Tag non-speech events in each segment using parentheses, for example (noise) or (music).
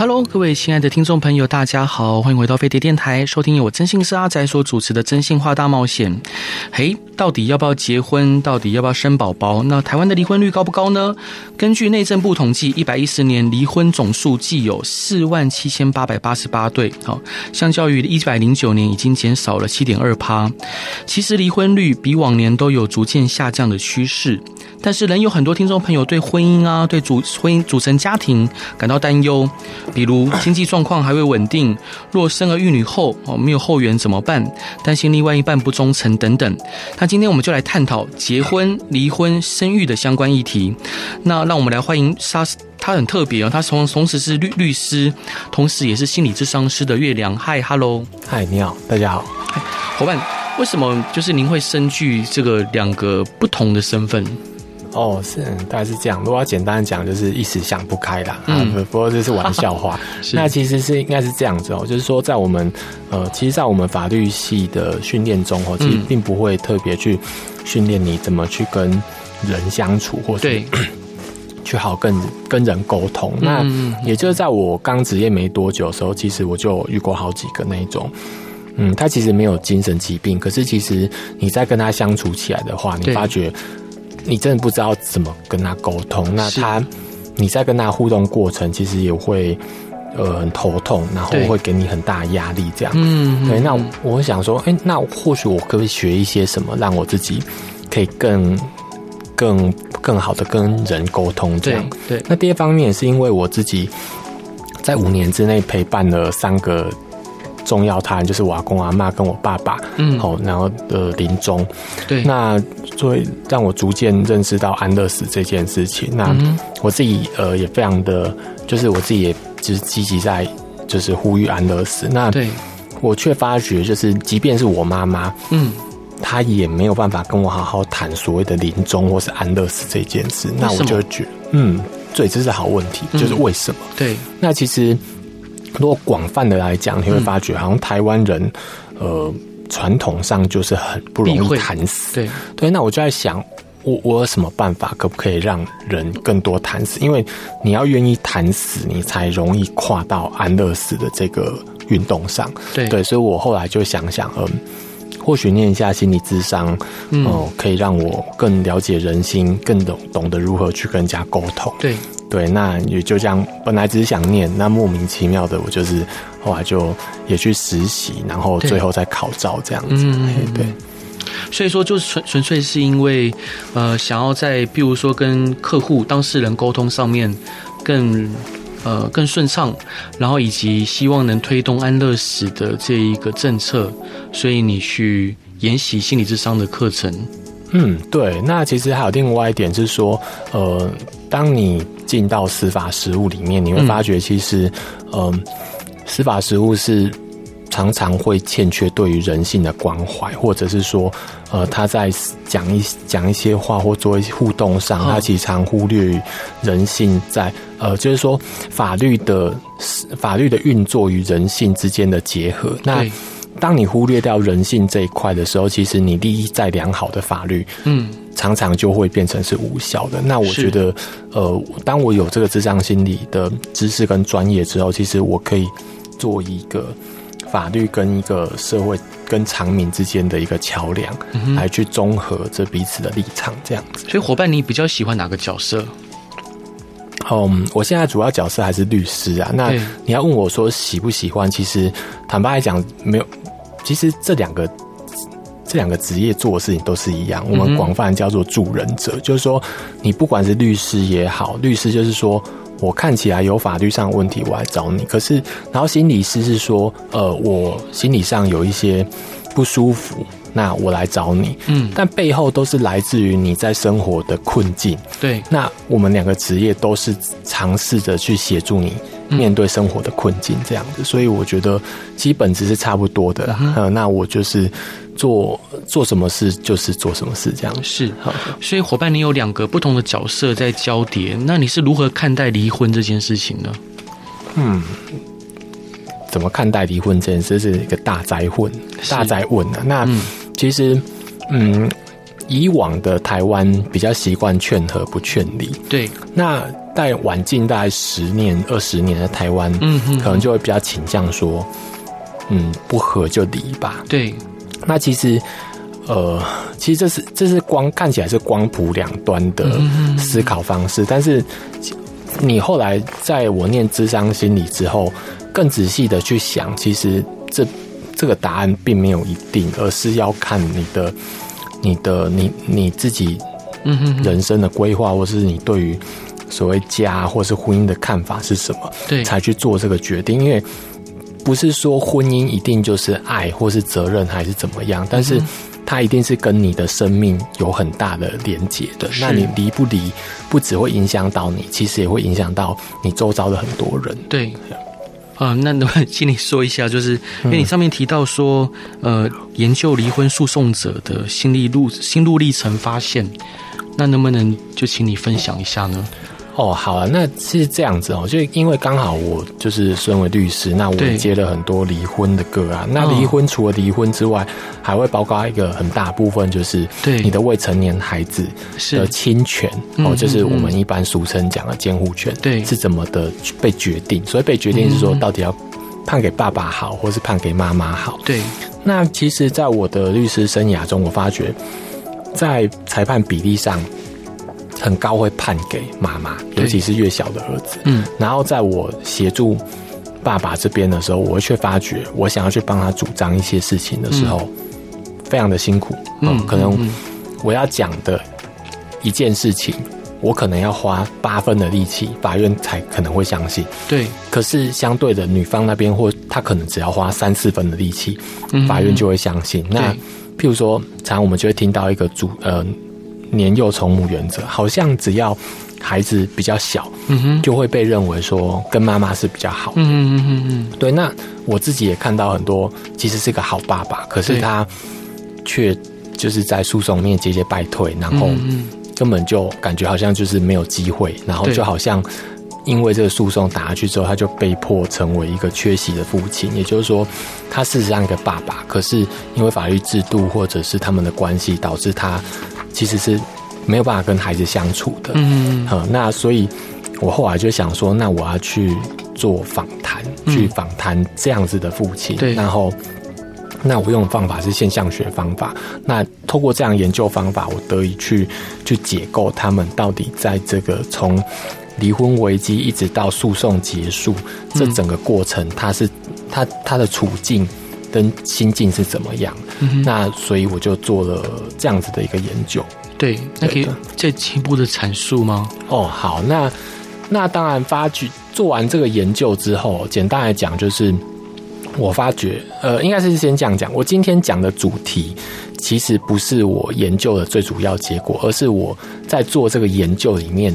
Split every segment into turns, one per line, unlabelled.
Hello，各位亲爱的听众朋友，大家好，欢迎回到飞碟电台，收听由我真心是阿宅所主持的《真心话大冒险》。嘿，到底要不要结婚？到底要不要生宝宝？那台湾的离婚率高不高呢？根据内政部统计，一百一十年离婚总数计有四万七千八百八十八对，好，相较于一百零九年已经减少了七点二趴。其实离婚率比往年都有逐渐下降的趋势。但是，仍有很多听众朋友对婚姻啊，对组婚姻组成家庭感到担忧，比如经济状况还未稳定，若生儿育女后哦没有后援怎么办？担心另外一半不忠诚等等。那今天我们就来探讨结婚、离婚、生育的相关议题。那让我们来欢迎沙，他很特别哦，他从同时是律律师，同时也是心理咨商师的月亮。嗨，Hello，
嗨，你好，大家好。
伙伴，为什么就是您会身具这个两个不同的身份？
哦，是，大概是这样。如果要简单讲，就是一时想不开啦。嗯，不过这是玩笑话。(laughs) 那其实是应该是这样子哦，就是说在我们呃，其实，在我们法律系的训练中哦，其实并不会特别去训练你怎么去跟人相处，或是 (clears throat) 去好跟跟人沟通。那也就是在我刚职业没多久的时候，其实我就遇过好几个那一种，嗯，他其实没有精神疾病，可是其实你在跟他相处起来的话，你发觉。你真的不知道怎么跟他沟通，那他，你在跟他互动过程，其实也会呃很头痛，然后会给你很大压力，这样。嗯，对。那我会想说，哎、欸，那或许我可不可以学一些什么，让我自己可以更更更好的跟人沟通？这样。对。对那第二方面是因为我自己在五年之内陪伴了三个。重要他人就是我阿公阿妈跟我爸爸，嗯，好，然后的临终，对，那所以让我逐渐认识到安乐死这件事情。那我自己呃也非常的，就是我自己也就是积极在就是呼吁安乐死。那对，我却发觉就是即便是我妈妈，嗯，她也没有办法跟我好好谈所谓的临终或是安乐死这件事。那我就觉得，嗯，对，这是好问题，就是为什么？对，那其实。如果广泛的来讲，你会发觉，好像台湾人，嗯、呃，传统上就是很不容易谈死。对对，那我就在想，我我有什么办法，可不可以让人更多谈死？因为你要愿意谈死，你才容易跨到安乐死的这个运动上。对对，所以我后来就想想，嗯、呃，或许念一下心理智商，哦、嗯呃，可以让我更了解人心，更懂懂得如何去跟人家沟通。对。对，那也就这样。本来只是想念，那莫名其妙的，我就是后来就也去实习，然后最后再考照这样子。嗯，对。
所以说，就纯纯粹是因为，呃，想要在，比如说跟客户、当事人沟通上面更呃更顺畅，然后以及希望能推动安乐死的这一个政策，所以你去研习心理智商的课程。
嗯，对。那其实还有另外一点是说，呃。当你进到司法实务里面，你会发觉，其实，嗯、呃，司法实务是常常会欠缺对于人性的关怀，或者是说，呃，他在讲一讲一些话或做一些互动上，他其实常忽略人性在，呃，就是说法律的法律的运作与人性之间的结合。那当你忽略掉人性这一块的时候，其实你利益再良好的法律，嗯，常常就会变成是无效的。那我觉得，呃，当我有这个智商心理的知识跟专业之后，其实我可以做一个法律跟一个社会跟常民之间的一个桥梁，来去综合这彼此的立场，这样子。
所以，伙伴，你比较喜欢哪个角色？
嗯，我现在主要角色还是律师啊。那你要问我说喜不喜欢？其实坦白来讲，没有。其实这两个这两个职业做的事情都是一样，我们广泛叫做助人者，嗯、就是说，你不管是律师也好，律师就是说我看起来有法律上的问题，我来找你。可是，然后心理师是说，呃，我心理上有一些不舒服，那我来找你。嗯，但背后都是来自于你在生活的困境。对，那我们两个职业都是尝试着去协助你。面对生活的困境这样子。所以我觉得基本值是差不多的啦。嗯，那我就是做做什么事就是做什么事这样。
是，所以伙伴，你有两个不同的角色在交叠，那你是如何看待离婚这件事情呢？
嗯，怎么看待离婚这件事是一个大灾问，大灾问啊。那其实，嗯。以往的台湾比较习惯劝和不劝离，
对。
那在晚近大概十年、二十年的台湾，嗯哼，可能就会比较倾向说，嗯，不和就离吧。
对。
那其实，呃，其实这是这是光看起来是光谱两端的思考方式，嗯、但是你后来在我念智商心理之后，更仔细的去想，其实这这个答案并没有一定，而是要看你的。你的你你自己，嗯哼，人生的规划，或是你对于所谓家或是婚姻的看法是什么？
对，
才去做这个决定。因为不是说婚姻一定就是爱或是责任还是怎么样，但是它一定是跟你的生命有很大的连结的。那你离不离，不只会影响到你，其实也会影响到你周遭的很多人。
对。啊，那能不能请你说一下，就是因为你上面提到说，呃，研究离婚诉讼者的心理路心路历程发现，那能不能就请你分享一下呢？
哦，好啊，那是这样子哦，就因为刚好我就是身为律师，那我接了很多离婚的个案。那离婚除了离婚之外，还会包括一个很大部分，就是对你的未成年孩子的侵权哦，就是我们一般俗称讲的监护权，对，是怎么的被决定？所以被决定是说，到底要判给爸爸好，或是判给妈妈好？对。那其实，在我的律师生涯中，我发觉在裁判比例上。很高会判给妈妈，尤其是越小的儿子。嗯，然后在我协助爸爸这边的时候，我却发觉，我想要去帮他主张一些事情的时候，嗯、非常的辛苦。嗯，嗯可能我要讲的一件事情，我可能要花八分的力气，法院才可能会相信。对，可是相对的，女方那边或他可能只要花三四分的力气，法院就会相信。嗯、那譬如说，常常我们就会听到一个主呃。年幼从母原则，好像只要孩子比较小，嗯哼，就会被认为说跟妈妈是比较好的。嗯嗯嗯嗯，对。那我自己也看到很多，其实是个好爸爸，可是他却就是在诉讼面节节败退，然后根本就感觉好像就是没有机会，然后就好像因为这个诉讼打下去之后，他就被迫成为一个缺席的父亲。也就是说，他事实上一个爸爸，可是因为法律制度或者是他们的关系，导致他。其实是没有办法跟孩子相处的，嗯，好，那所以我后来就想说，那我要去做访谈，去访谈这样子的父亲，对，然后那我用的方法是现象学方法，那透过这样研究方法，我得以去去解构他们到底在这个从离婚危机一直到诉讼结束这整个过程，他是他他的处境。跟心境是怎么样？嗯、那所以我就做了这样子的一个研究。
对，那可以再进一步的阐述吗？
哦，好，那那当然发觉做完这个研究之后，简单来讲就是我发觉，呃，应该是先这样讲。我今天讲的主题其实不是我研究的最主要结果，而是我在做这个研究里面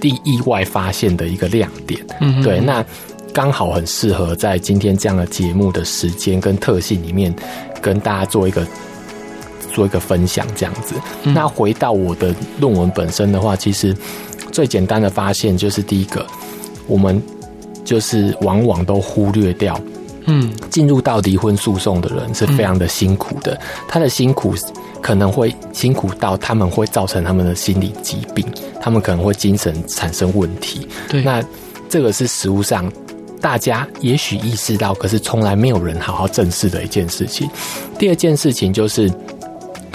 第意外发现的一个亮点。嗯，对，那。刚好很适合在今天这样的节目的时间跟特性里面，跟大家做一个做一个分享，这样子。嗯。那回到我的论文本身的话，其实最简单的发现就是第一个，我们就是往往都忽略掉，嗯，进入到离婚诉讼的人是非常的辛苦的，他的辛苦可能会辛苦到他们会造成他们的心理疾病，他们可能会精神产生问题。对，那这个是实物上。大家也许意识到，可是从来没有人好好正视的一件事情。第二件事情就是，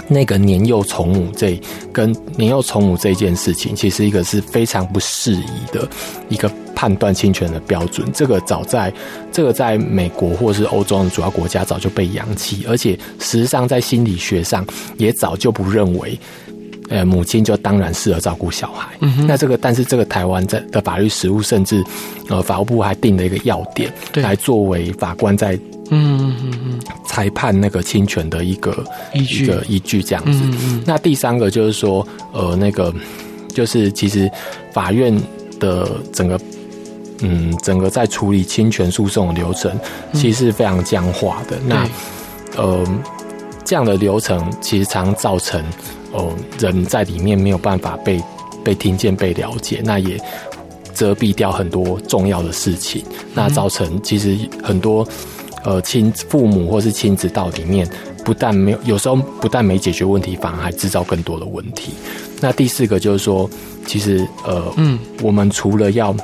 那个年幼从母这跟年幼从母这件事情，其实一个是非常不适宜的一个判断侵权的标准。这个早在这个在美国或是欧洲的主要国家早就被扬弃，而且实际上在心理学上也早就不认为。呃，母亲就当然适合照顾小孩。嗯。那这个，但是这个台湾在的法律实务，甚至呃，法务部还定了一个要点，来作为法官在嗯嗯嗯嗯裁判那个侵权的一个依据，一个依据这样子。嗯嗯。那第三个就是说，呃，那个就是其实法院的整个嗯，整个在处理侵权诉讼的流程，其实是非常僵化的。嗯、那呃，这样的流程其实常造成哦、呃，人在里面没有办法被被听见、被了解，那也遮蔽掉很多重要的事情。那造成其实很多呃亲父母或是亲子到里面，不但没有，有时候不但没解决问题，反而还制造更多的问题。那第四个就是说，其实呃，嗯，我们除了要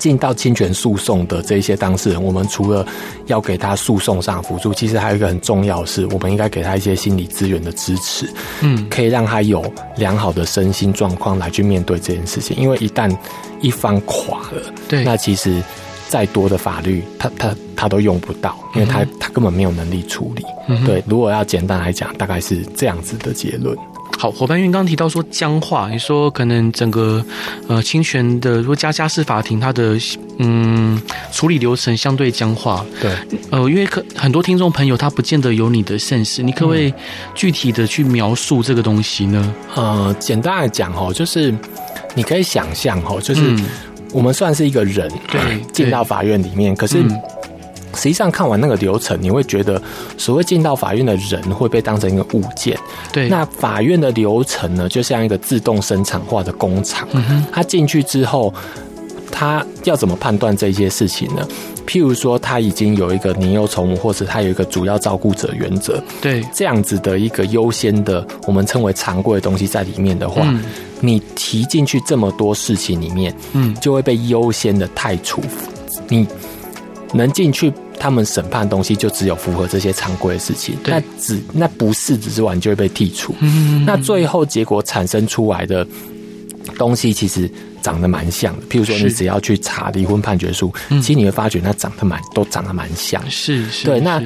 进到侵权诉讼的这些当事人，我们除了要给他诉讼上辅助，其实还有一个很重要的是，我们应该给他一些心理资源的支持，嗯，可以让他有良好的身心状况来去面对这件事情。因为一旦一方垮了，对，那其实再多的法律，他他他都用不到，因为他他根本没有能力处理。嗯，对，如果要简单来讲，大概是这样子的结论。
好，伙伴，因为刚刚提到说僵化，你说可能整个呃侵权的，如果家家事法庭它的嗯处理流程相对僵化，
对，
呃，因为可很多听众朋友他不见得有你的现实，你可不可以具体的去描述这个东西呢？
呃，简单来讲哦，就是你可以想象哦，就是我们算是一个人，对，进到法院里面，可是。嗯实际上看完那个流程，你会觉得所谓进到法院的人会被当成一个物件。
对，
那法院的流程呢，就像一个自动生产化的工厂。嗯哼，他进去之后，他要怎么判断这些事情呢？譬如说，他已经有一个年幼宠物，或者他有一个主要照顾者原则。
对，
这样子的一个优先的，我们称为常规的东西在里面的话，嗯、你提进去这么多事情里面，嗯，就会被优先的太除。你。能进去他们审判的东西，就只有符合这些常规的事情。那只那不是只是完就会被剔除。那最后结果产生出来的东西，其实长得蛮像的。譬如说，你只要去查离婚判决书，其实你会发觉那长得蛮都长得蛮像。
是是。
对，那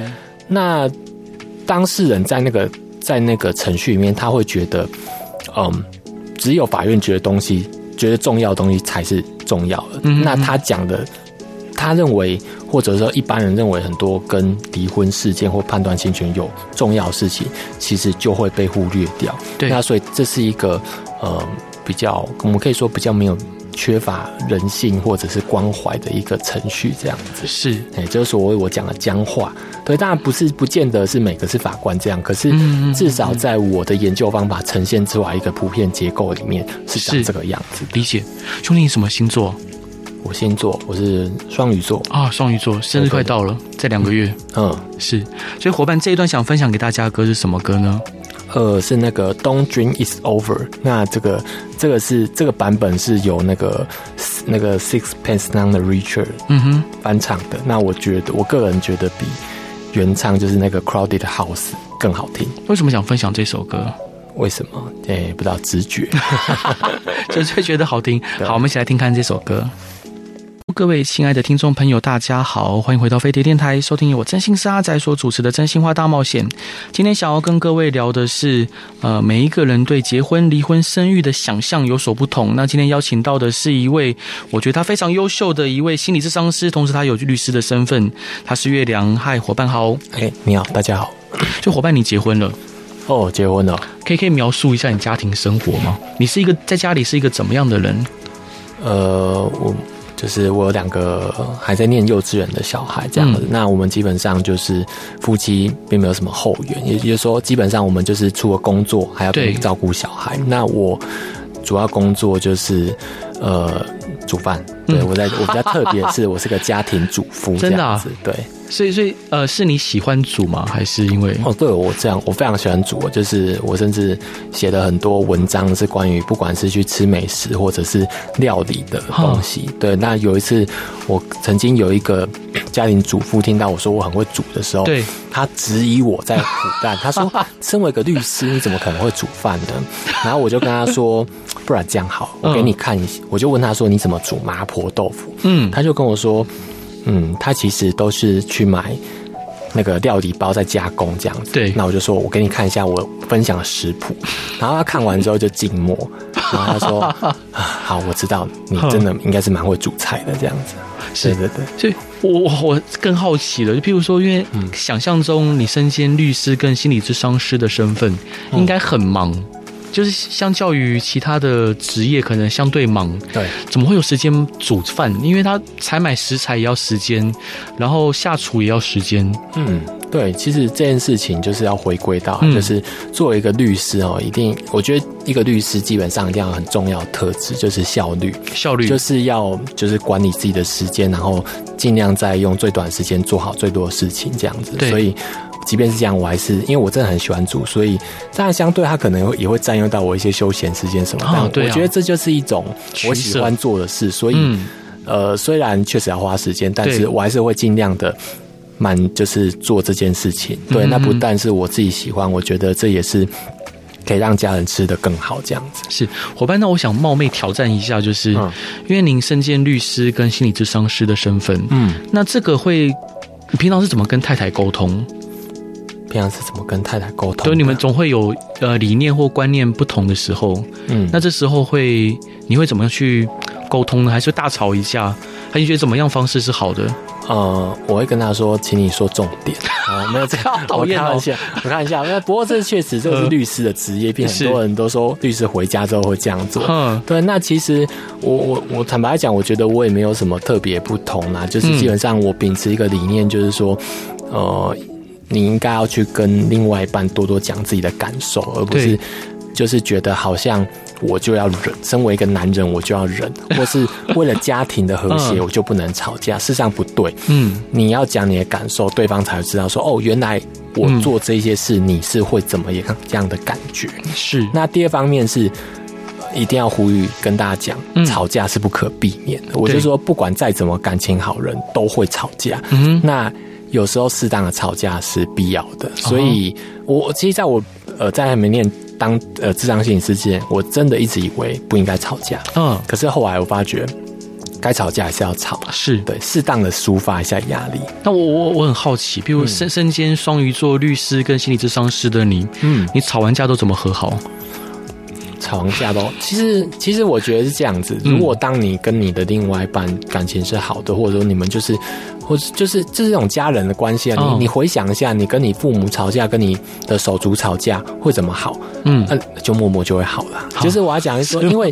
那当事人在那个在那个程序里面，他会觉得，嗯，只有法院觉得东西觉得重要的东西才是重要的。那他讲的。他认为，或者说一般人认为，很多跟离婚事件或判断侵权有重要的事情，其实就会被忽略掉。
对，
那所以这是一个呃比较，我们可以说比较没有缺乏人性或者是关怀的一个程序，这样子
是，
哎，就是所谓我讲的僵化。对，当然不是不见得是每个是法官这样，可是至少在我的研究方法呈现出来一个普遍结构里面是长这个样子。
理解，兄弟，你什么星座？
我星座我是双鱼座
啊，双鱼座生日快到了，在两个月。
嗯，
是。所以伙伴这一段想分享给大家的歌是什么歌呢？
呃，是那个 Don't Dream It's Over。那这个这个是这个版本是由那个那个 Sixpence None the Richer 嗯哼翻唱的。那我觉得我个人觉得比原唱就是那个 Crowded House 更好听。
为什么想分享这首歌？
为什么？哎，不知道直觉，(laughs)
就是会觉得好听。(laughs) 好，我们一起来听看这首歌。各位亲爱的听众朋友，大家好，欢迎回到飞碟电台，收听由我真心是阿仔所主持的《真心话大冒险》。今天想要跟各位聊的是，呃，每一个人对结婚、离婚、生育的想象有所不同。那今天邀请到的是一位，我觉得他非常优秀的一位心理咨商师，同时他有律师的身份。他是月亮，嗨，伙伴好，
哎，你好，大家好。
就伙伴，你结婚了？
哦，结婚了。
可以可以描述一下你家庭生活吗？你是一个在家里是一个怎么样的人？
呃，我。就是我有两个还在念幼稚园的小孩这样子，嗯、那我们基本上就是夫妻并没有什么后援，也就是说，基本上我们就是除了工作还要照顾小孩。那我主要工作就是呃煮饭，对，我在我比较特别是我是个家庭主妇，(laughs) 真的啊，对。
所以，所以，呃，是你喜欢煮吗？还是因为？
哦，对，我这样，我非常喜欢煮。就是我甚至写了很多文章，是关于不管是去吃美食或者是料理的东西。哦、对，那有一次，我曾经有一个 (coughs) 家庭主妇听到我说我很会煮的时候，对，他质疑我在唬烂。他说：(laughs) “身为一个律师，你怎么可能会煮饭呢？”然后我就跟他说：“ (laughs) 不然这样好，我给你看一下。嗯”我就问他说：“你怎么煮麻婆豆腐？”嗯，他就跟我说。嗯，他其实都是去买那个料理包再加工这样子。对，那我就说，我给你看一下我分享的食谱。(laughs) 然后他看完之后就静默，然后他说：“ (laughs) 啊，好，我知道你真的应该是蛮会煮菜的这样子。”是的，对。
所以我我更好奇了，就譬如说，因为想象中你身兼律师跟心理咨商师的身份，应该很忙。就是相较于其他的职业，可能相对忙。
对，
怎么会有时间煮饭？因为他采买食材也要时间，然后下厨也要时间。
嗯。对，其实这件事情就是要回归到，就是作为一个律师哦，一定，我觉得一个律师基本上一定要很重要的特质就是效率，
效率
就是要就是管理自己的时间，然后尽量在用最短时间做好最多的事情，这样子。
对。
所以，即便是这样，我还是因为我真的很喜欢煮，所以当然相对它可能也会占用到我一些休闲时间什么。哦，对。我觉得这就是一种我喜欢做的事，所以呃，虽然确实要花时间，但是我还是会尽量的。蛮就是做这件事情，对，那不但是我自己喜欢，我觉得这也是可以让家人吃的更好，这样子。
是伙伴，那我想冒昧挑战一下，就是因为您身兼律师跟心理咨商师的身份，嗯，那这个会，你平常是怎么跟太太沟通？
平常是怎么跟太太沟通？
对，你们总会有呃理念或观念不同的时候，嗯，那这时候会你会怎么样去沟通呢？还是大吵一架？还是觉得怎么样方式是好的？
呃，我会跟他说，请你说重点。(laughs) 啊，没有这样，我开玩笑，我看一下。那不过这确实这个是律师的职业病，很多人都说律师回家之后会这样做。嗯，对。那其实我我我坦白来讲，我觉得我也没有什么特别不同啦。就是基本上我秉持一个理念，就是说，呃，你应该要去跟另外一半多多讲自己的感受，而不是就是觉得好像。我就要忍，身为一个男人，我就要忍，(laughs) 或是为了家庭的和谐，我就不能吵架。事实上不对，嗯，你要讲你的感受，对方才会知道说，哦，原来我做这些事，你是会怎么样这样的感觉。
是。
那第二方面是，一定要呼吁跟大家讲，吵架是不可避免的。我就说，不管再怎么感情好人，都会吵架。嗯，那有时候适当的吵架是必要的。所以我其实在我呃在还没念。当呃，智商心理师之前，我真的一直以为不应该吵架。嗯，可是后来我发觉，该吵架还是要吵，是对适当的抒发一下压力。
那我我我很好奇，比如身身兼双鱼座律师跟心理咨商师的你，嗯，你吵完架都怎么和好？
吵完架都其实其实我觉得是这样子。如果当你跟你的另外一半感情是好的，或者说你们就是。或者就是这是这种家人的关系啊，你你回想一下，你跟你父母吵架，跟你的手足吵架会怎么好？嗯，那就默默就会好了。就是我要讲的说，(laughs) 因为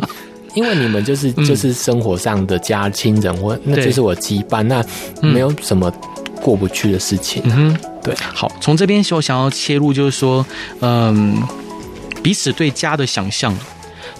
因为你们就是就是生活上的家亲人，或那就是我羁绊，那没有什么过不去的事情。嗯，对。
好，从这边我想要切入，就是说，嗯，彼此对家的想象。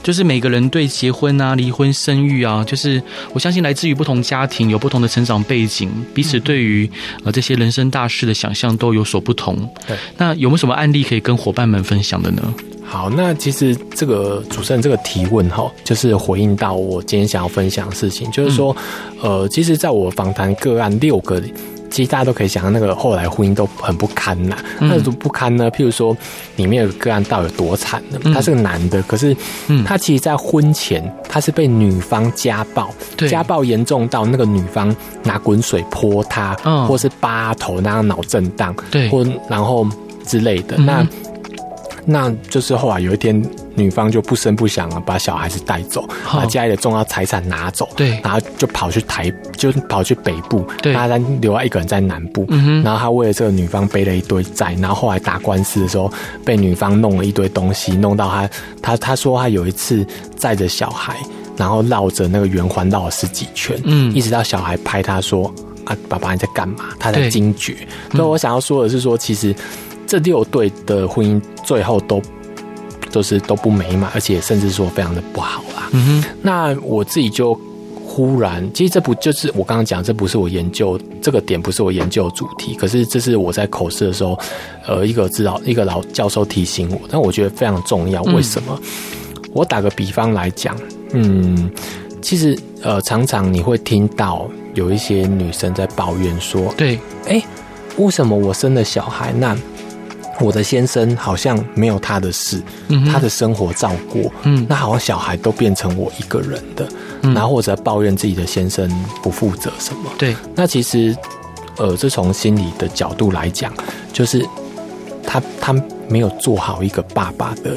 就是每个人对结婚啊、离婚、生育啊，就是我相信来自于不同家庭，有不同的成长背景，彼此对于呃这些人生大事的想象都有所不同。对，那有没有什么案例可以跟伙伴们分享的呢？
好，那其实这个主持人这个提问哈，就是回应到我今天想要分享的事情，就是说，呃，其实在我访谈个案六个里。其实大家都可以想象，那个后来婚姻都很不堪呐。那种不堪呢？譬如说，里面有个个案到底有多惨呢？他是个男的，可是，他其实，在婚前他是被女方家暴，家暴严重到那个女方拿滚水泼他，或是扒头，那样脑震荡，对，或然后之类的。那那就是后来有一天。女方就不声不响了，把小孩子带走，把家里的重要财产拿走，对，然后就跑去台，就跑去北部，对，他留下一个人在南部，嗯哼，然后他为了这个女方背了一堆债，然后后来打官司的时候，被女方弄了一堆东西，弄到他，他他说他有一次载着小孩，然后绕着那个圆环绕了十几圈，嗯，一直到小孩拍他说啊，爸爸你在干嘛？他在惊觉。所以我想要说的是说，其实这六对的婚姻最后都。都是都不美满，而且甚至说非常的不好啦。嗯哼，那我自己就忽然，其实这不就是我刚刚讲，这不是我研究这个点，不是我研究的主题。可是这是我在口试的时候，呃，一个指导一个老教授提醒我，但我觉得非常重要。为什么？嗯、我打个比方来讲，嗯，其实呃，常常你会听到有一些女生在抱怨说，
对，
哎、欸，为什么我生了小孩那？我的先生好像没有他的事，嗯、他的生活照过，嗯，那好像小孩都变成我一个人的，嗯、然后或者抱怨自己的先生不负责什么，
对，
那其实，呃，这从心理的角度来讲，就是他他没有做好一个爸爸的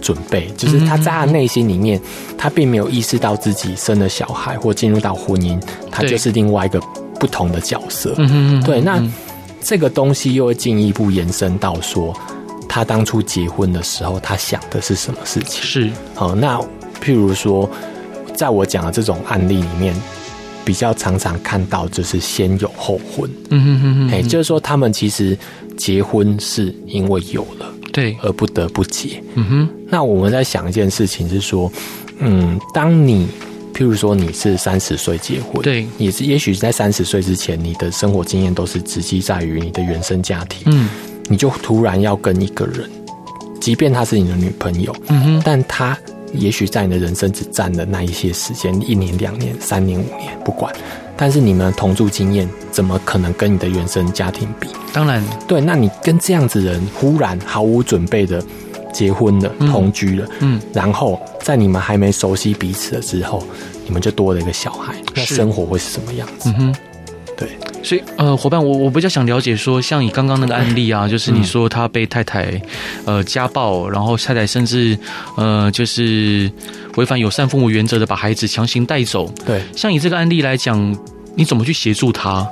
准备，就是他在他内心里面，他并没有意识到自己生了小孩或进入到婚姻，他就是另外一个不同的角色，嗯哼，对，那。这个东西又会进一步延伸到说，他当初结婚的时候，他想的是什么事情？
是，
好，那譬如说，在我讲的这种案例里面，比较常常看到就是先有后婚，
嗯哼哼哼，
哎，就是说他们其实结婚是因为有了，
对，
而不得不结，
嗯哼。
那我们在想一件事情是说，嗯，当你譬如说你是三十岁结婚，
对，
也是也许在三十岁之前，你的生活经验都是直击在于你的原生家庭，
嗯。
你就突然要跟一个人，即便她是你的女朋友，
嗯哼，
但她也许在你的人生只占了那一些时间，一年、两年、三年、五年，不管。但是你们同住经验怎么可能跟你的原生家庭比？
当然，
对。那你跟这样子人忽然毫无准备的结婚了、嗯、同居了，嗯，然后在你们还没熟悉彼此的时候，你们就多了一个小孩，那生活会是什么样子？
嗯哼。
对，
所以呃，伙伴，我我比较想了解说，像你刚刚那个案例啊，(coughs) 就是你说他被太太呃家暴，然后太太甚至呃就是违反友善父母原则的把孩子强行带走。
对，
像你这个案例来讲，你怎么去协助他？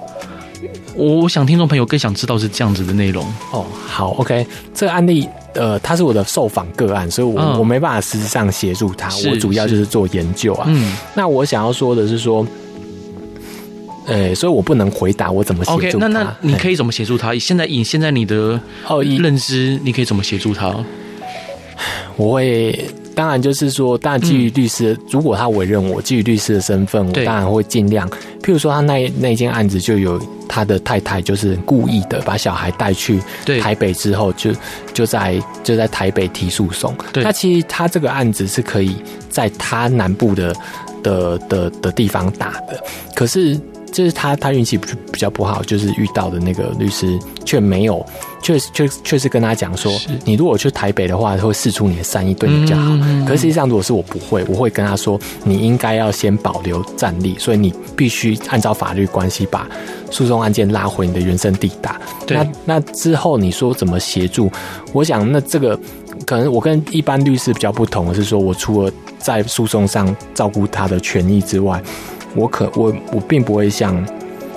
我我想听众朋友更想知道是这样子的内容。
哦，好，OK，这个案例呃，他是我的受访个案，所以我、嗯、我没办法实质上协助他，我主要就是做研究啊。嗯，那我想要说的是说。呃，所以我不能回答我怎么协助他。
Okay, 那那你可以怎么协助他？现在以现在你的哦认知，你可以怎么协助他？
我会当然就是说，当然基于律师，嗯、如果他委任我基于律师的身份，我当然会尽量。譬如说，他那那件案子就有他的太太，就是故意的把小孩带去台北之后，就就在就在台北提诉讼。那其实他这个案子是可以在他南部的的的的地方打的，可是。就是他，他运气比比较不好，就是遇到的那个律师却没有，确确确实跟他讲说，你如果去台北的话，会试出你的善意，对你比较好。可是实际上，如果是我不会，我会跟他说，你应该要先保留战力，所以你必须按照法律关系把诉讼案件拉回你的原生地打。那那之后你说怎么协助？我想那这个可能我跟一般律师比较不同的是，说我除了在诉讼上照顾他的权益之外。我可我我并不会像，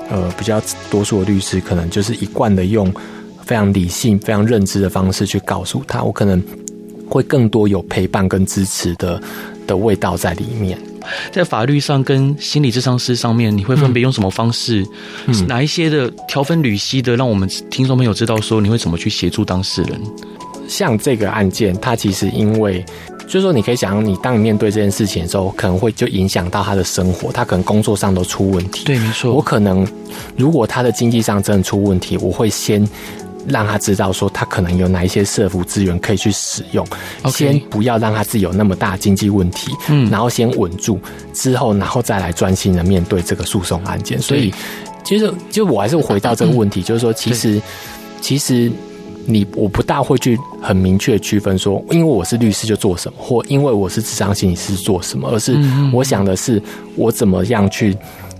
呃，比较多数的律师，可能就是一贯的用非常理性、非常认知的方式去告诉他。我可能会更多有陪伴跟支持的的味道在里面。
在法律上跟心理智商师上面，你会分别用什么方式？嗯、哪一些的条分缕析的，让我们听众朋友知道说你会怎么去协助当事人？
像这个案件，它其实因为。就是说，你可以想，你当你面对这件事情的时候，可能会就影响到他的生活，他可能工作上都出问题。
对，没错。
我可能，如果他的经济上真的出问题，我会先让他知道说，他可能有哪一些社福资源可以去使用。先不要让他自己有那么大经济问题，嗯，然后先稳住，之后然后再来专心的面对这个诉讼案件。所以，其实就我还是回到这个问题，就是说，其实，其实。你我不大会去很明确区分说，因为我是律师就做什么，或因为我是智商心理师做什么，而是我想的是我怎么样去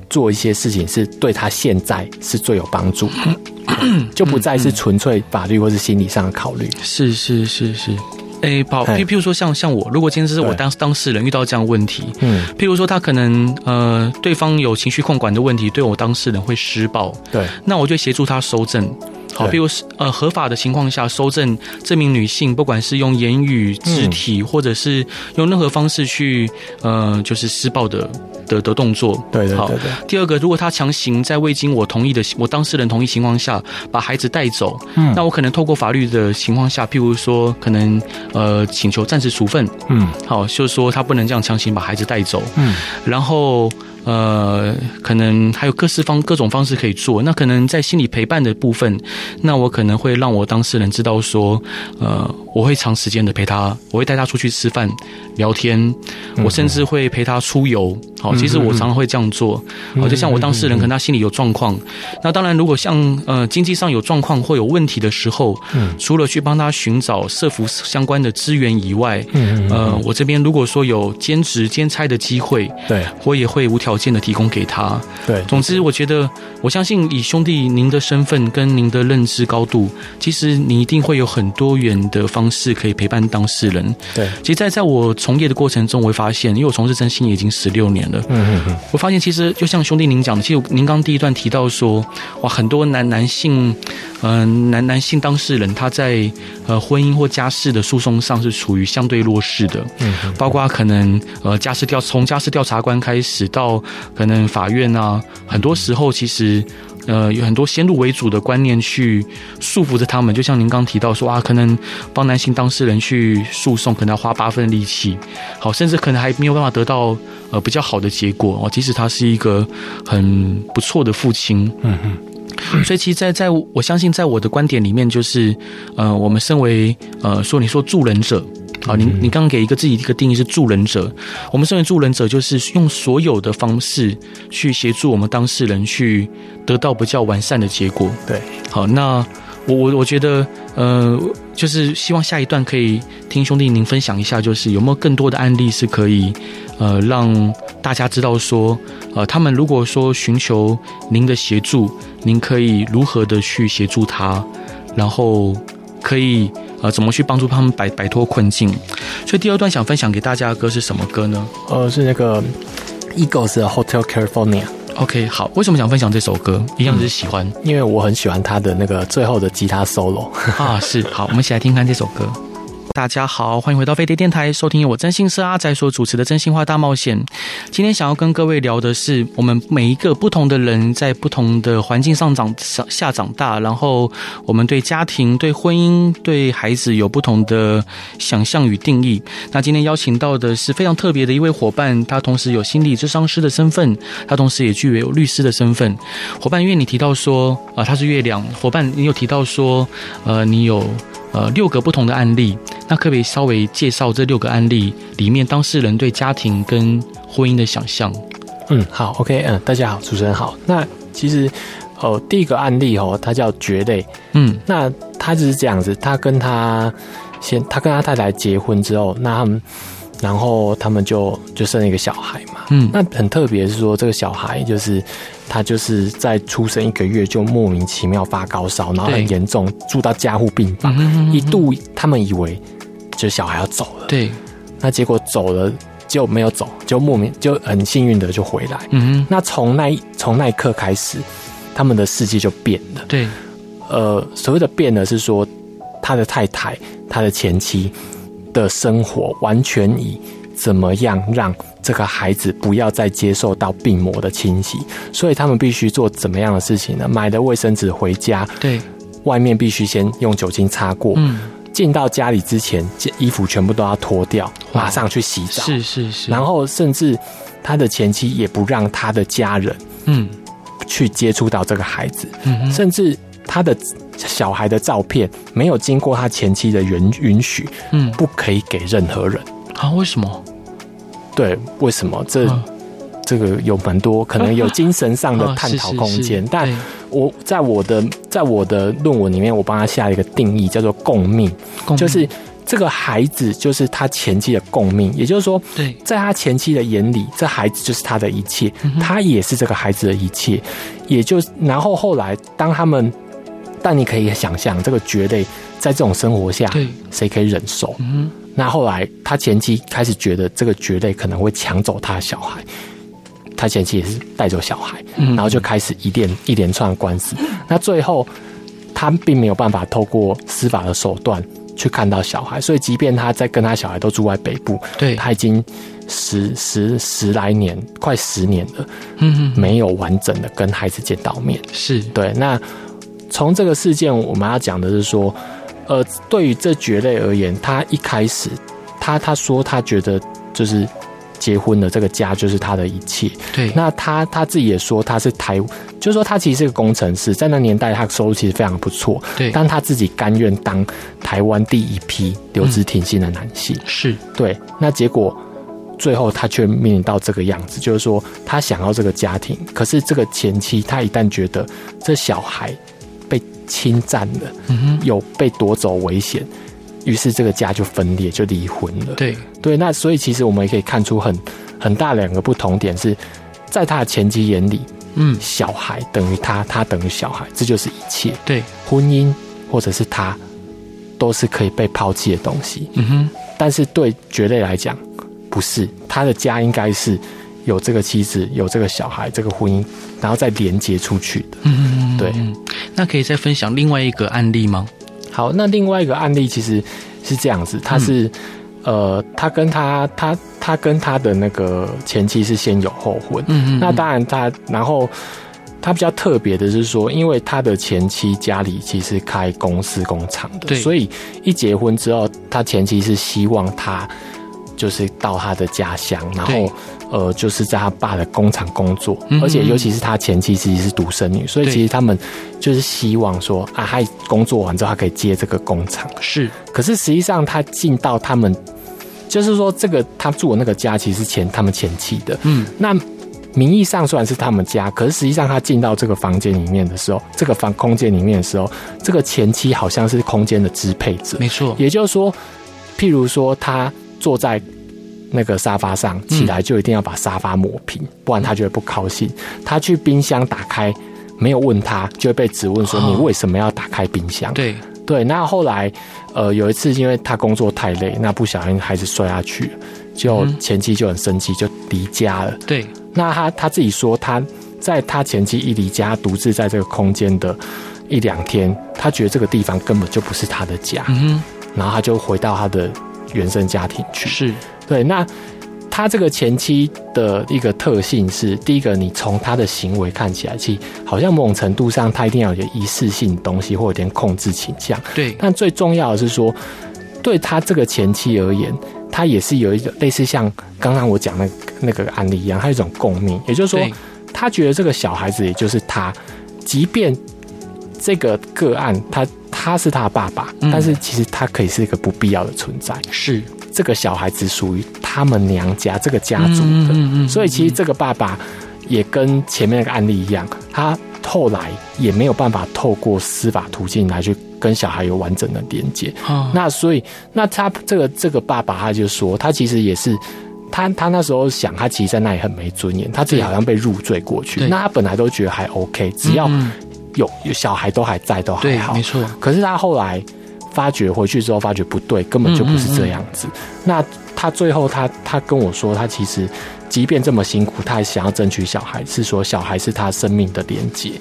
做一些事情是对他现在是最有帮助的，(clears throat) 就不再是纯粹法律或是心理上的考虑。
是是是是，诶，好，譬譬如说像像我，如果今天是我当当事人遇到这样问题，嗯，譬如说他可能呃对方有情绪控管的问题，对我当事人会施暴，
对，那
我就协助他收证。好，比如是呃合法的情况下，收证这名女性，不管是用言语、肢体，或者是用任何方式去呃，就是施暴的的的动作。
对对对，
第二个，如果他强行在未经我同意的我当事人同意情况下把孩子带走，嗯，那我可能透过法律的情况下，譬如说可能呃请求暂时处分，嗯，好，就是说他不能这样强行把孩子带走，嗯，然后。呃，可能还有各式方各种方式可以做。那可能在心理陪伴的部分，那我可能会让我当事人知道说，呃，我会长时间的陪他，我会带他出去吃饭、聊天，我甚至会陪他出游。好，其实我常常会这样做。好，就像我当事人，可能他心里有状况。那当然，如果像呃经济上有状况或有问题的时候，除了去帮他寻找社福相关的资源以外，呃，我这边如果说有兼职兼差的机会，对，我也会无条件的提供给他，对。总之，我觉得，我相信以兄弟您的身份跟您的认知高度，其实你一定会有很多元的方式可以陪伴当事人。对。其实，在在我从业的过程中，我会发现，因为我从事征信已经十六年年了。嗯嗯嗯。我发现其实就像兄弟您讲的，其实您刚第一段提到说，哇，很多男男性，嗯、呃，男男性当事人他在呃婚姻或家事的诉讼上是处于相对弱势的。嗯嗯。包括可能呃家事调从家事调查官开始到可能法院啊，很多时候其实。呃，有很多先入为主的观念去束缚着他们，就像您刚提到说啊，可能帮男性当事人去诉讼，可能要花八分力气，好，甚至可能还没有办法得到呃比较好的结果哦。即使他是一个很不错的父亲，嗯嗯，所以其实在，在在我相信，在我的观点里面，就是呃，我们身为呃说你说助人者。好，您你刚刚给一个自己一个定义是助人者，我们身为助人者，就是用所有的方式去协助我们当事人去得到比较完善的结果。
对，
好，那我我我觉得，呃，就是希望下一段可以听兄弟您分享一下，就是有没有更多的案例是可以，呃，让大家知道说，呃，他们如果说寻求您的协助，您可以如何的去协助他，然后可以。呃，怎么去帮助他们摆摆脱困境？所以第二段想分享给大家的歌是什么歌呢？
呃，是那个 Eagles 的 Hotel California。
OK，好，为什么想分享这首歌？一样是喜欢，
嗯，因为我很喜欢他的那个最后的吉他 solo (laughs)
啊。是，好，我们一起来听看这首歌。大家好，欢迎回到飞碟电台，收听由我真心社阿仔所主持的真心话大冒险。今天想要跟各位聊的是，我们每一个不同的人在不同的环境上长下长大，然后我们对家庭、对婚姻、对孩子有不同的想象与定义。那今天邀请到的是非常特别的一位伙伴，他同时有心理咨商师的身份，他同时也具有律师的身份。伙伴，因为你提到说啊、他是月亮伙伴，你有提到说，呃，你有。呃，六个不同的案例，那可不可以稍微介绍这六个案例里面当事人对家庭跟婚姻的想象？
嗯，好，OK，嗯，大家好，主持人好。那其实，哦，第一个案例哦，他叫蕨类，嗯，那他就是这样子，他跟他先，他跟他太太结婚之后，那他们。然后他们就就生了一个小孩嘛，嗯，那很特别是说这个小孩就是他就是在出生一个月就莫名其妙发高烧，然后很严重，住到加护病房，一度他们以为就小孩要走了，对，那结果走了就没有走，就莫名就很幸运的就回来，嗯，那从那从那一刻开始，他们的世界就变了，对，呃，所谓的变了是说他的太太，他的前妻。的生活完全以怎么样让这个孩子不要再接受到病魔的侵袭，所以他们必须做怎么样的事情呢？买的卫生纸回家，对，外面必须先用酒精擦过，嗯，进到家里之前，衣服全部都要脱掉，马上去洗澡，是是是，然后甚至他的前妻也不让他的家人，嗯，去接触到这个孩子，嗯，甚至他的。小孩的照片没有经过他前妻的允允许，嗯，不可以给任何人
啊？为什么？
对，为什么？这、啊、这个有蛮多可能有精神上的 (laughs) 探讨空间。但我在我的在我的论文里面，我帮他下了一个定义，叫做共命，共命，就是这个孩子就是他前妻的共命，也就是说，对，在他前妻的眼里，这孩子就是他的一切，嗯、他也是这个孩子的一切。也就然后后来当他们。但你可以想象，这个绝对在这种生活下，谁可以忍受？嗯，那后来他前妻开始觉得这个蕨类可能会抢走他的小孩，他前妻也是带走小孩，然后就开始一连一连串的官司。那最后他并没有办法透过司法的手段去看到小孩，所以即便他在跟他小孩都住在北部，对，他已经十十十来年，快十年了，嗯，没有完整的跟孩子见到面，是对那。从这个事件，我们要讲的是说，呃，对于这蕨类而言，他一开始，他他说他觉得就是结婚的这个家就是他的一切。对，那他他自己也说他是台，就是说他其实是个工程师，在那年代他收入其实非常不错。对，但他自己甘愿当台湾第一批留职停薪的男性。是、嗯，对。那结果最后他却面临到这个样子，就是说他想要这个家庭，可是这个前妻他一旦觉得这小孩。侵占了，嗯有被夺走危险，于是这个家就分裂，就离婚了。对对，那所以其实我们也可以看出很很大两个不同点是，在他的前妻眼里，嗯，小孩等于他，他等于小孩，这就是一切。对，婚姻或者是他，都是可以被抛弃的东西。嗯哼，但是对蕨类来讲，不是，他的家应该是有这个妻子，有这个小孩，这个婚姻，然后再连接出去的。嗯，对。
那可以再分享另外一个案例吗？
好，那另外一个案例其实是这样子，他是、嗯、呃，他跟他他他跟他的那个前妻是先有后婚。嗯嗯。那当然他然后。他比较特别的是说，因为他的前妻家里其实开公司工厂的，所以一结婚之后，他前妻是希望他就是到他的家乡，然后呃，就是在他爸的工厂工作，而且尤其是他前妻其实是独生女，所以其实他们就是希望说啊，他工作完之后他可以接这个工厂。是，可是实际上他进到他们，就是说这个他住的那个家其实是前他们前妻的，嗯，那。名义上虽然是他们家，可是实际上他进到这个房间里面的时候，这个房空间里面的时候，这个前妻好像是空间的支配者。没错，也就是说，譬如说他坐在那个沙发上，起来就一定要把沙发抹平，嗯、不然他就会不高兴。他去冰箱打开，没有问他，就会被质问说你为什么要打开冰箱？对对。那后来，呃，有一次因为他工作太累，那不小心孩子摔下去，就前妻就很生气，就离家了。对。那他他自己说，他在他前妻一离家，独自在这个空间的一两天，他觉得这个地方根本就不是他的家，嗯，然后他就回到他的原生家庭去。是对。那他这个前妻的一个特性是，第一个，你从他的行为看起来，其实好像某种程度上，他一定要有仪式性的东西，或有点控制倾向。对。但最重要的是说，对他这个前妻而言。他也是有一个类似像刚刚我讲那那个案例一样，他有一种共鸣，也就是说，他觉得这个小孩子也就是他，即便这个个案他他是他的爸爸，但是其实他可以是一个不必要的存在。是这个小孩子属于他们娘家这个家族的，所以其实这个爸爸也跟前面那个案例一样，他后来也没有办法透过司法途径来去。跟小孩有完整的连接，那所以那他这个这个爸爸他就说，他其实也是他他那时候想，他其实在那里很没尊严，他自己好像被入罪过去。那他本来都觉得还 OK，只要有有小孩都还在都还好，没错。可是他后来发觉回去之后，发觉不对，根本就不是这样子。那他最后他他跟我说，他其实即便这么辛苦，他还想要争取小孩，是说小孩是他生命的连接。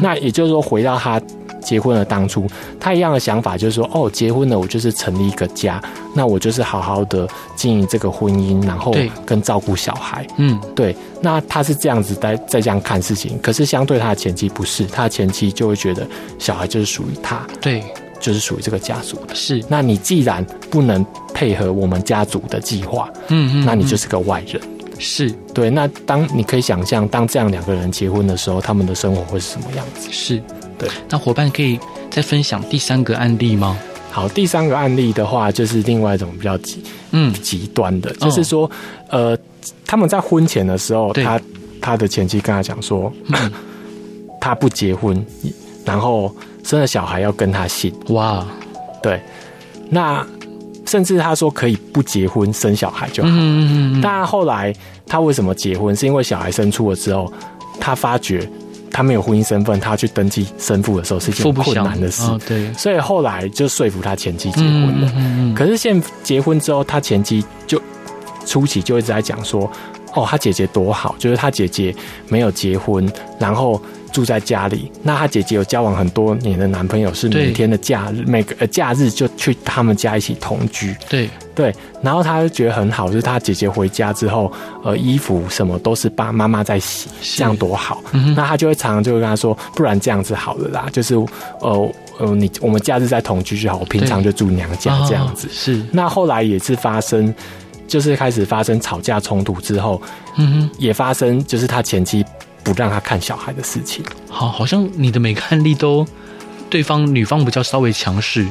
那也就是说，回到他。结婚的，当初他一样的想法就是说，哦，结婚了，我就是成立一个家，那我就是好好的经营这个婚姻，然后跟照顾小孩。嗯，对。那他是这样子在在这样看事情，可是相对他的前妻不是，他的前妻就会觉得小孩就是属于他，对，就是属于这个家族的。是，那你既然不能配合我们家族的计划，嗯嗯，那你就是个外人。是对。那当你可以想象，当这样两个人结婚的时候，他们的生活会是什么样子？是。对，那伙伴可以再分享第三个案例吗？好，第三个案例的话，就是另外一种比较极嗯极端的，就是说，哦、呃，他们在婚前的时候，他他的前妻跟他讲说，嗯、(clears throat) 他不结婚，然后生了小孩要跟他姓。哇，对，那甚至他说可以不结婚生小孩就好。嗯嗯嗯。但后来他为什么结婚？是因为小孩生出了之后，他发觉。他没有婚姻身份，他去登记生父的时候是一件困难的事。哦，对，所以后来就说服他前妻结婚了。嗯嗯嗯。可是现结婚之后，他前妻就初期就一直在讲说：“哦，他姐姐多好，就是他姐姐没有结婚，然后。”住在家里，那他姐姐有交往很多年的男朋友，是每天的假日，每个呃假日就去他们家一起同居。对对，然后他就觉得很好，就是他姐姐回家之后，呃，衣服什么都是爸妈妈在洗，这样多好。嗯、那他就会常常就会跟他说，不然这样子好了啦，就是呃呃，你我们假日在同居就好，我平常就住娘家这样子。哦、是。那后来也是发生，就是开始发生吵架冲突之后，嗯哼，也发生就是他前妻。不让他看小孩的事情，
好，好像你的每个案例都对方女方比较稍微强势。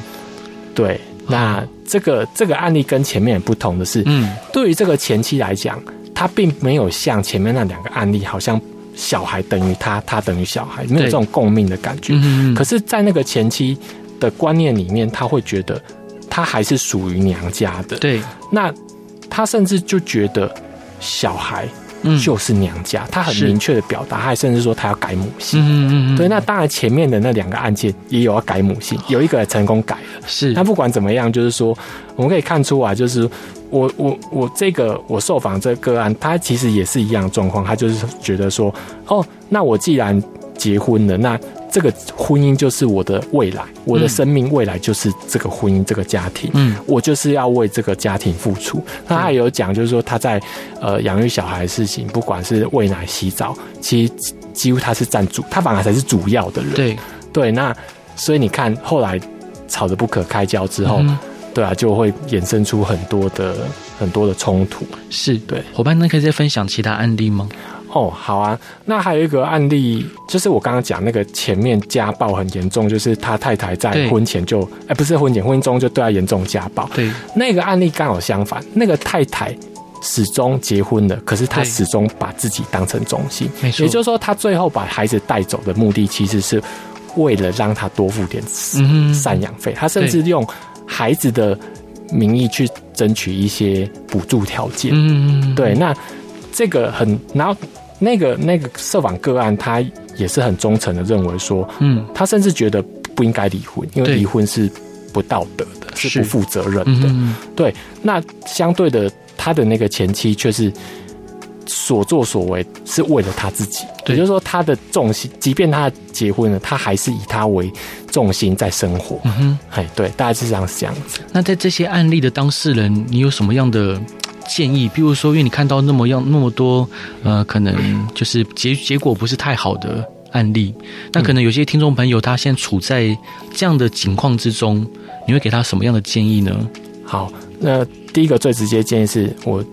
对，那这个这个案例跟前面也不同的是，嗯，对于这个前妻来讲，她并没有像前面那两个案例，好像小孩等于她，她等于小孩，没有这种共命的感觉。嗯，可是，在那个前妻的观念里面，她会觉得她还是属于娘家的。对，那她甚至就觉得小孩。就是娘家，他很明确的表达，他还甚至说他要改母姓。
嗯嗯嗯。
对，那当然前面的那两个案件也有要改母姓，有一个成功改了。
是。
那不管怎么样，就是说我们可以看出啊，就是我我我这个我受访这个个案，他其实也是一样的状况，他就是觉得说，哦，那我既然结婚了，那这个婚姻就是我的未来，我的生命未来就是这个婚姻，这个家庭，嗯，我就是要为这个家庭付出。那他也有讲，就是说他在呃养育小孩的事情，不管是喂奶、洗澡，其实几乎他是占主，他反而才是主要的人。
对
对，那所以你看后来吵得不可开交之后，嗯、对啊，就会衍生出很多的很多的冲突。
是
对，
伙伴，那可以再分享其他案例吗？
哦，好啊，那还有一个案例，就是我刚刚讲那个前面家暴很严重，就是他太太在婚前就，哎、欸，不是婚前，婚姻中就对他严重家暴。
对，
那个案例刚好相反，那个太太始终结婚了，可是他始终把自己当成中心，没错，也就是说，他最后把孩子带走的目的，其实是为了让他多付点赡养费，他甚至用孩子的名义去争取一些补助条件。嗯，对，那这个很，然后。那个那个受访个案，他也是很忠诚的认为说，嗯，他甚至觉得不应该离婚，因为离婚是不道德的，是不负责任的。嗯、对，那相对的，他的那个前妻却是所作所为是为了他自己，也就是说，他的重心，即便他结婚了，他还是以他为重心在生活。嗯哼，哎，对，大概是这样是这样子。
那在这些案例的当事人，你有什么样的？建议，比如说，因为你看到那么样那么多，呃，可能就是结结果不是太好的案例，那可能有些听众朋友他现在处在这样的情况之中，你会给他什么样的建议呢？
好，那第一个最直接建议是我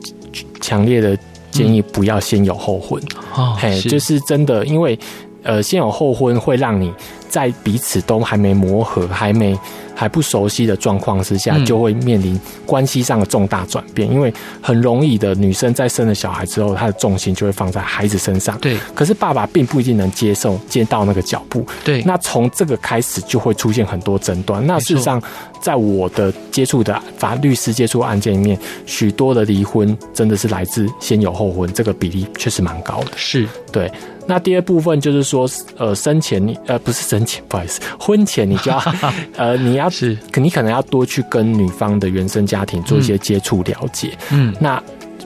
强烈的建议不要先有后婚，哦，嘿，就是真的，因为呃，先有后婚会让你在彼此都还没磨合，还没。还不熟悉的状况之下，就会面临关系上的重大转变。因为很容易的，女生在生了小孩之后，她的重心就会放在孩子身上。
对。
可是爸爸并不一定能接受接到那个脚步。
对。
那从这个开始就会出现很多争端。那事实上，在我的接触的法律师接触案件里面，许多的离婚真的是来自先有后婚，这个比例确实蛮高的。
是
对。那第二部分就是说，呃，生前你呃不是生前，不好意思，婚前你就要 (laughs) 呃你要是，你可能要多去跟女方的原生家庭做一些接触了解，嗯，那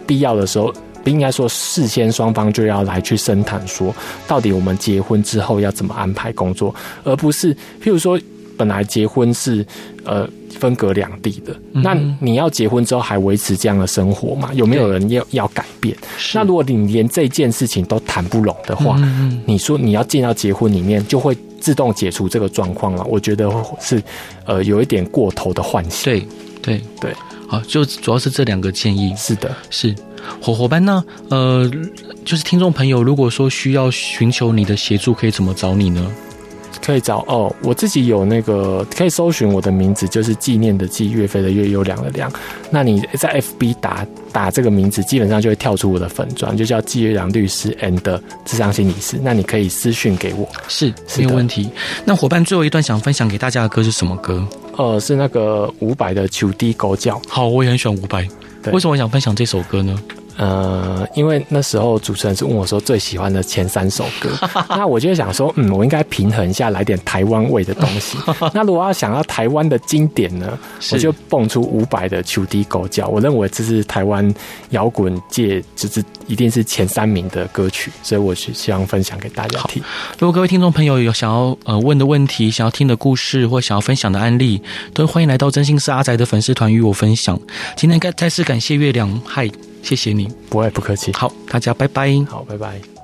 必要的时候，不应该说事先双方就要来去深谈，说到底我们结婚之后要怎么安排工作，而不是譬如说本来结婚是呃。分隔两地的，那你要结婚之后还维持这样的生活吗？有没有人要要改变？那如果你连这件事情都谈不拢的话，你说你要进到结婚里面，就会自动解除这个状况了。我觉得是呃有一点过头的幻想。
对对对，好，就主要是这两个建议。
是的，
是伙伙伴呢，呃，就是听众朋友，如果说需要寻求你的协助，可以怎么找你呢？
可以找哦，我自己有那个可以搜寻我的名字，就是纪念的纪，岳飞的岳，优良的良。那你在 FB 打打这个名字，基本上就会跳出我的粉专，就叫纪岳良律师 and 智商心理师。那你可以私讯给我，
是，是没有问题。那伙伴最后一段想分享给大家的歌是什么歌？
呃，是那个伍佰的《秋猪狗叫》。
好，我也很喜欢伍佰。为什么我想分享这首歌呢？
呃，因为那时候主持人是问我说最喜欢的前三首歌，(laughs) 那我就想说，嗯，我应该平衡一下，来点台湾味的东西。(laughs) 那如果要想要台湾的经典呢，我就蹦出伍佰的《求低狗叫》，我认为这是台湾摇滚界就是一定是前三名的歌曲，所以我是希望分享给大家听。
如果各位听众朋友有想要呃问的问题，想要听的故事，或想要分享的案例，都欢迎来到真心是阿宅的粉丝团与我分享。今天该再次感谢月亮，嗨。谢谢你，
不爱不客气。
好，大家拜拜。
好，拜拜。